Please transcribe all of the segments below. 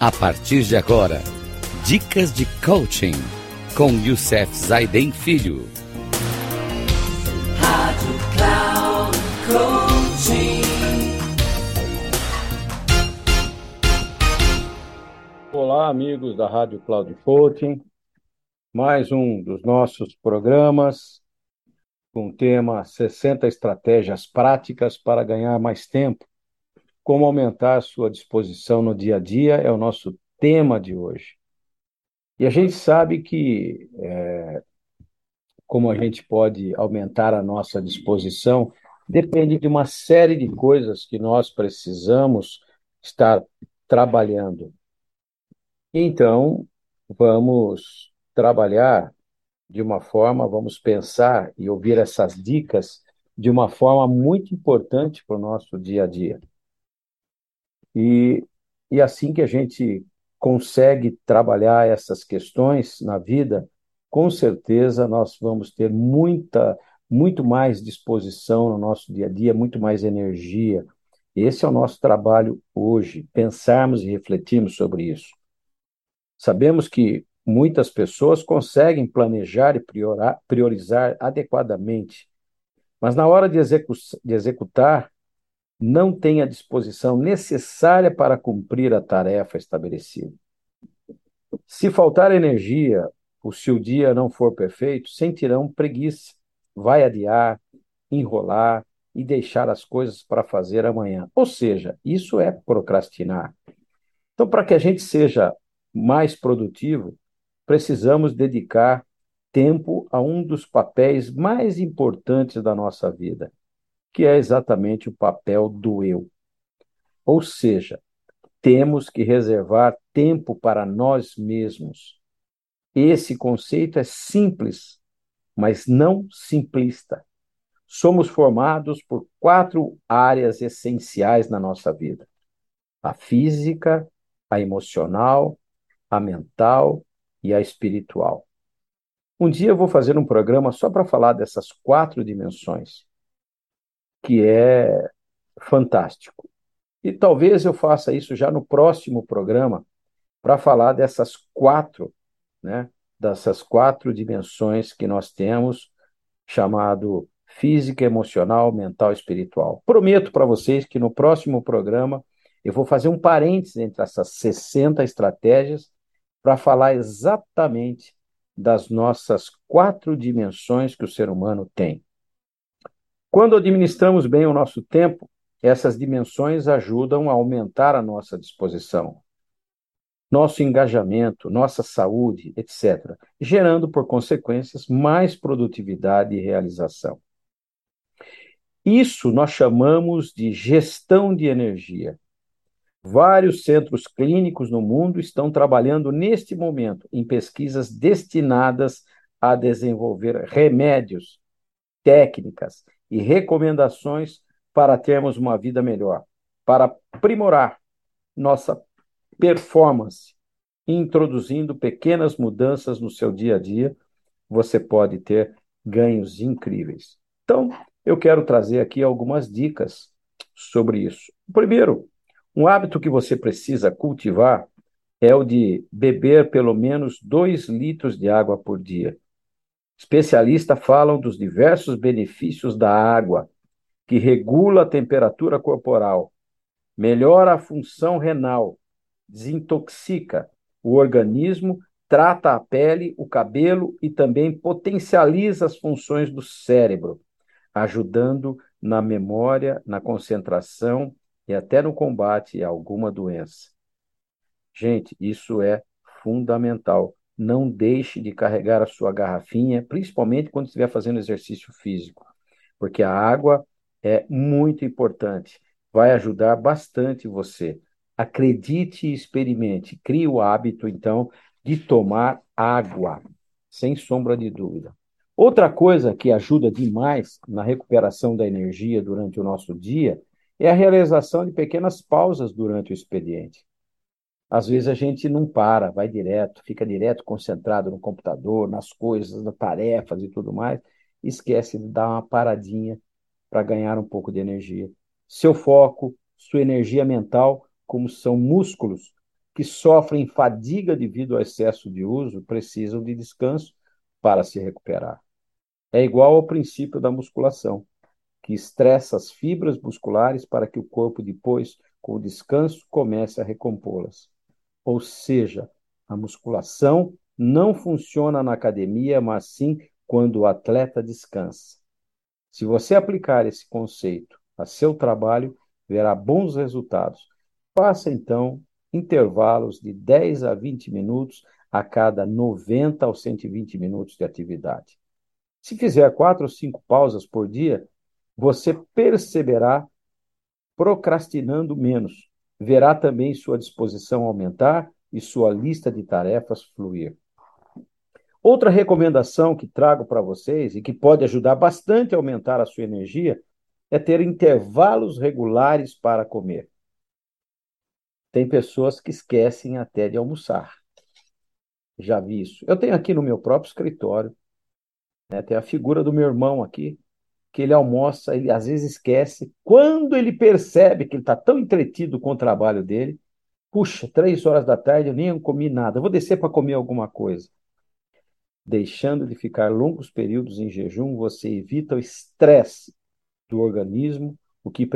A partir de agora, dicas de coaching com Youssef Zaiden Filho. Rádio Cloud Coaching. Olá, amigos da Rádio Cloud Coaching. Mais um dos nossos programas com o tema 60 estratégias práticas para ganhar mais tempo como aumentar a sua disposição no dia a dia é o nosso tema de hoje. E a gente sabe que é, como a gente pode aumentar a nossa disposição depende de uma série de coisas que nós precisamos estar trabalhando. Então, vamos trabalhar de uma forma, vamos pensar e ouvir essas dicas de uma forma muito importante para o nosso dia a dia. E, e assim que a gente consegue trabalhar essas questões na vida, com certeza nós vamos ter muita, muito mais disposição no nosso dia a dia, muito mais energia. Esse é o nosso trabalho hoje, pensarmos e refletirmos sobre isso. Sabemos que muitas pessoas conseguem planejar e priorizar adequadamente, mas na hora de, execu de executar, não tem a disposição necessária para cumprir a tarefa estabelecida. Se faltar energia, ou se o dia não for perfeito, sentirão preguiça, vai adiar, enrolar e deixar as coisas para fazer amanhã. Ou seja, isso é procrastinar. Então, para que a gente seja mais produtivo, precisamos dedicar tempo a um dos papéis mais importantes da nossa vida, que é exatamente o papel do eu. Ou seja, temos que reservar tempo para nós mesmos. Esse conceito é simples, mas não simplista. Somos formados por quatro áreas essenciais na nossa vida: a física, a emocional, a mental e a espiritual. Um dia eu vou fazer um programa só para falar dessas quatro dimensões que é fantástico. E talvez eu faça isso já no próximo programa para falar dessas quatro, né, dessas quatro dimensões que nós temos, chamado física, emocional, mental espiritual. Prometo para vocês que no próximo programa eu vou fazer um parênteses entre essas 60 estratégias para falar exatamente das nossas quatro dimensões que o ser humano tem. Quando administramos bem o nosso tempo, essas dimensões ajudam a aumentar a nossa disposição, nosso engajamento, nossa saúde, etc., gerando, por consequências, mais produtividade e realização. Isso nós chamamos de gestão de energia. Vários centros clínicos no mundo estão trabalhando neste momento em pesquisas destinadas a desenvolver remédios, técnicas e recomendações para termos uma vida melhor, para aprimorar nossa performance, introduzindo pequenas mudanças no seu dia a dia, você pode ter ganhos incríveis. Então, eu quero trazer aqui algumas dicas sobre isso. Primeiro, um hábito que você precisa cultivar é o de beber pelo menos 2 litros de água por dia. Especialistas falam dos diversos benefícios da água, que regula a temperatura corporal, melhora a função renal, desintoxica o organismo, trata a pele, o cabelo e também potencializa as funções do cérebro, ajudando na memória, na concentração e até no combate a alguma doença. Gente, isso é fundamental não deixe de carregar a sua garrafinha, principalmente quando estiver fazendo exercício físico, porque a água é muito importante, vai ajudar bastante você. Acredite e experimente, crie o hábito, então, de tomar água, sem sombra de dúvida. Outra coisa que ajuda demais na recuperação da energia durante o nosso dia é a realização de pequenas pausas durante o expediente. Às vezes a gente não para, vai direto, fica direto concentrado no computador, nas coisas, nas tarefas e tudo mais, e esquece de dar uma paradinha para ganhar um pouco de energia. Seu foco, sua energia mental, como são músculos que sofrem fadiga devido ao excesso de uso precisam de descanso para se recuperar. É igual ao princípio da musculação, que estressa as fibras musculares para que o corpo, depois, com o descanso, comece a recompô-las. Ou seja, a musculação não funciona na academia, mas sim quando o atleta descansa. Se você aplicar esse conceito a seu trabalho, verá bons resultados. Faça então intervalos de 10 a 20 minutos a cada 90 ou 120 minutos de atividade. Se fizer quatro ou cinco pausas por dia, você perceberá procrastinando menos. Verá também sua disposição aumentar e sua lista de tarefas fluir. Outra recomendação que trago para vocês e que pode ajudar bastante a aumentar a sua energia é ter intervalos regulares para comer. Tem pessoas que esquecem até de almoçar. Já vi isso. Eu tenho aqui no meu próprio escritório, né, tem a figura do meu irmão aqui, que ele almoça, ele às vezes esquece. Quando ele percebe que ele está tão entretido com o trabalho dele, puxa, três horas da tarde eu nem comi nada, vou descer para comer alguma coisa. Deixando de ficar longos períodos em jejum, você evita o estresse do organismo, o que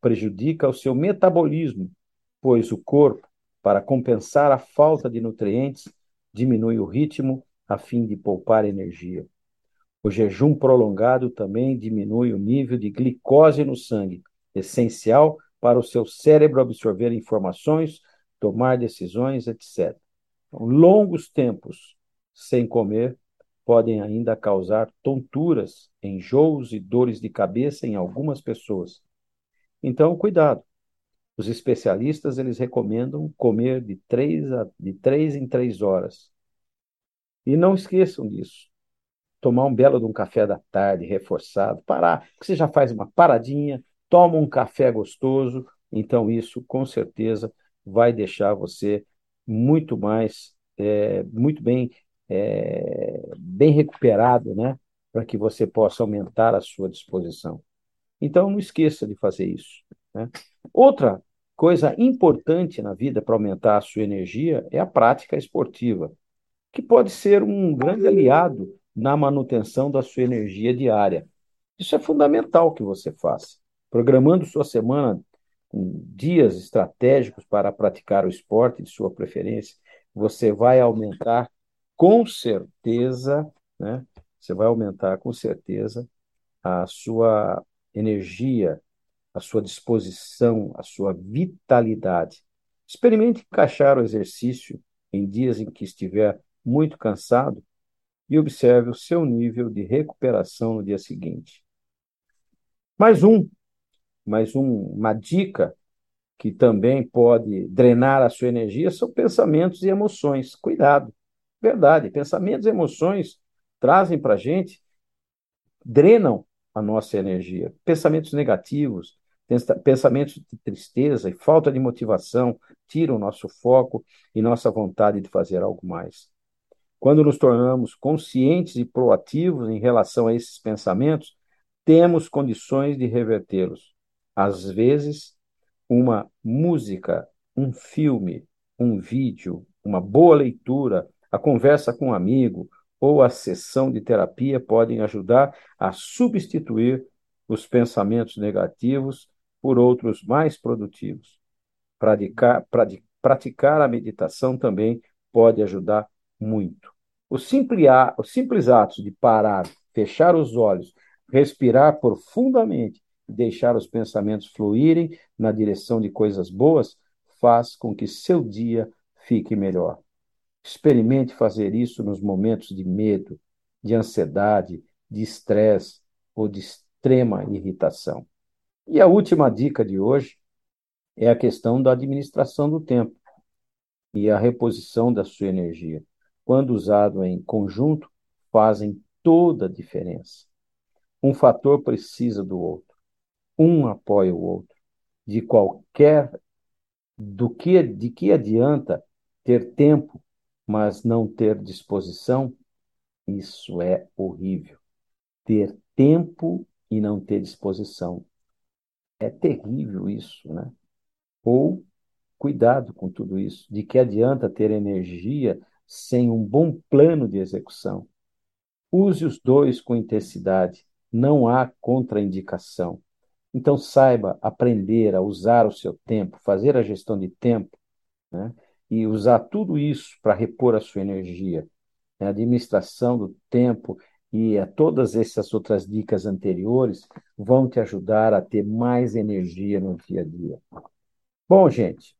prejudica o seu metabolismo, pois o corpo, para compensar a falta de nutrientes, diminui o ritmo a fim de poupar energia. O jejum prolongado também diminui o nível de glicose no sangue, essencial para o seu cérebro absorver informações, tomar decisões, etc. Então, longos tempos sem comer podem ainda causar tonturas, enjoos e dores de cabeça em algumas pessoas. Então, cuidado. Os especialistas eles recomendam comer de três, a, de três em três horas. E não esqueçam disso. Tomar um belo de um café da tarde reforçado, parar, você já faz uma paradinha, toma um café gostoso, então isso com certeza vai deixar você muito mais, é, muito bem é, bem recuperado, né? Para que você possa aumentar a sua disposição. Então, não esqueça de fazer isso. Né? Outra coisa importante na vida para aumentar a sua energia é a prática esportiva, que pode ser um grande aliado na manutenção da sua energia diária. Isso é fundamental que você faça. Programando sua semana com dias estratégicos para praticar o esporte de sua preferência, você vai aumentar com certeza, né? Você vai aumentar com certeza a sua energia, a sua disposição, a sua vitalidade. Experimente encaixar o exercício em dias em que estiver muito cansado e observe o seu nível de recuperação no dia seguinte. Mais um, mais um, uma dica que também pode drenar a sua energia são pensamentos e emoções. Cuidado. Verdade, pensamentos e emoções trazem para a gente, drenam a nossa energia. Pensamentos negativos, pensamentos de tristeza e falta de motivação tiram nosso foco e nossa vontade de fazer algo mais. Quando nos tornamos conscientes e proativos em relação a esses pensamentos, temos condições de revertê-los. Às vezes, uma música, um filme, um vídeo, uma boa leitura, a conversa com um amigo ou a sessão de terapia podem ajudar a substituir os pensamentos negativos por outros mais produtivos. Praticar, praticar a meditação também pode ajudar muito. O simples, o simples ato de parar, fechar os olhos, respirar profundamente e deixar os pensamentos fluírem na direção de coisas boas faz com que seu dia fique melhor. Experimente fazer isso nos momentos de medo, de ansiedade, de estresse ou de extrema irritação. E a última dica de hoje é a questão da administração do tempo e a reposição da sua energia. Quando usado em conjunto, fazem toda a diferença. Um fator precisa do outro. Um apoia o outro. De qualquer do que de que adianta ter tempo mas não ter disposição, isso é horrível. Ter tempo e não ter disposição. É terrível isso, né? Ou Cuidado com tudo isso. De que adianta ter energia sem um bom plano de execução? Use os dois com intensidade. Não há contraindicação. Então, saiba aprender a usar o seu tempo, fazer a gestão de tempo, né? e usar tudo isso para repor a sua energia. A administração do tempo e a todas essas outras dicas anteriores vão te ajudar a ter mais energia no dia a dia. Bom, gente,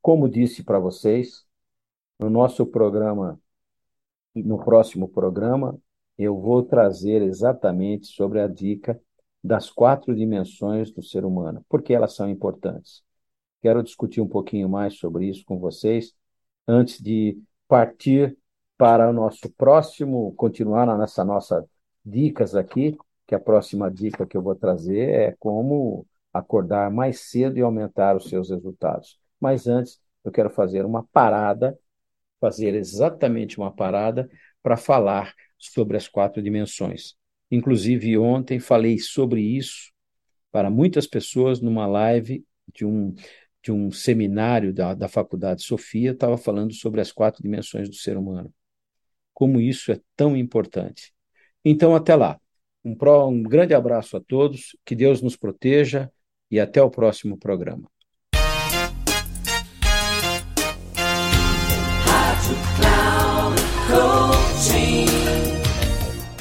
como disse para vocês, no nosso programa, no próximo programa, eu vou trazer exatamente sobre a dica das quatro dimensões do ser humano, porque elas são importantes. Quero discutir um pouquinho mais sobre isso com vocês antes de partir para o nosso próximo, continuar nessa nossa dicas aqui, que a próxima dica que eu vou trazer é como acordar mais cedo e aumentar os seus resultados. Mas antes, eu quero fazer uma parada, fazer exatamente uma parada para falar sobre as quatro dimensões. Inclusive, ontem falei sobre isso para muitas pessoas numa live de um, de um seminário da, da Faculdade Sofia, estava falando sobre as quatro dimensões do ser humano. Como isso é tão importante. Então, até lá. Um, pro, um grande abraço a todos, que Deus nos proteja e até o próximo programa.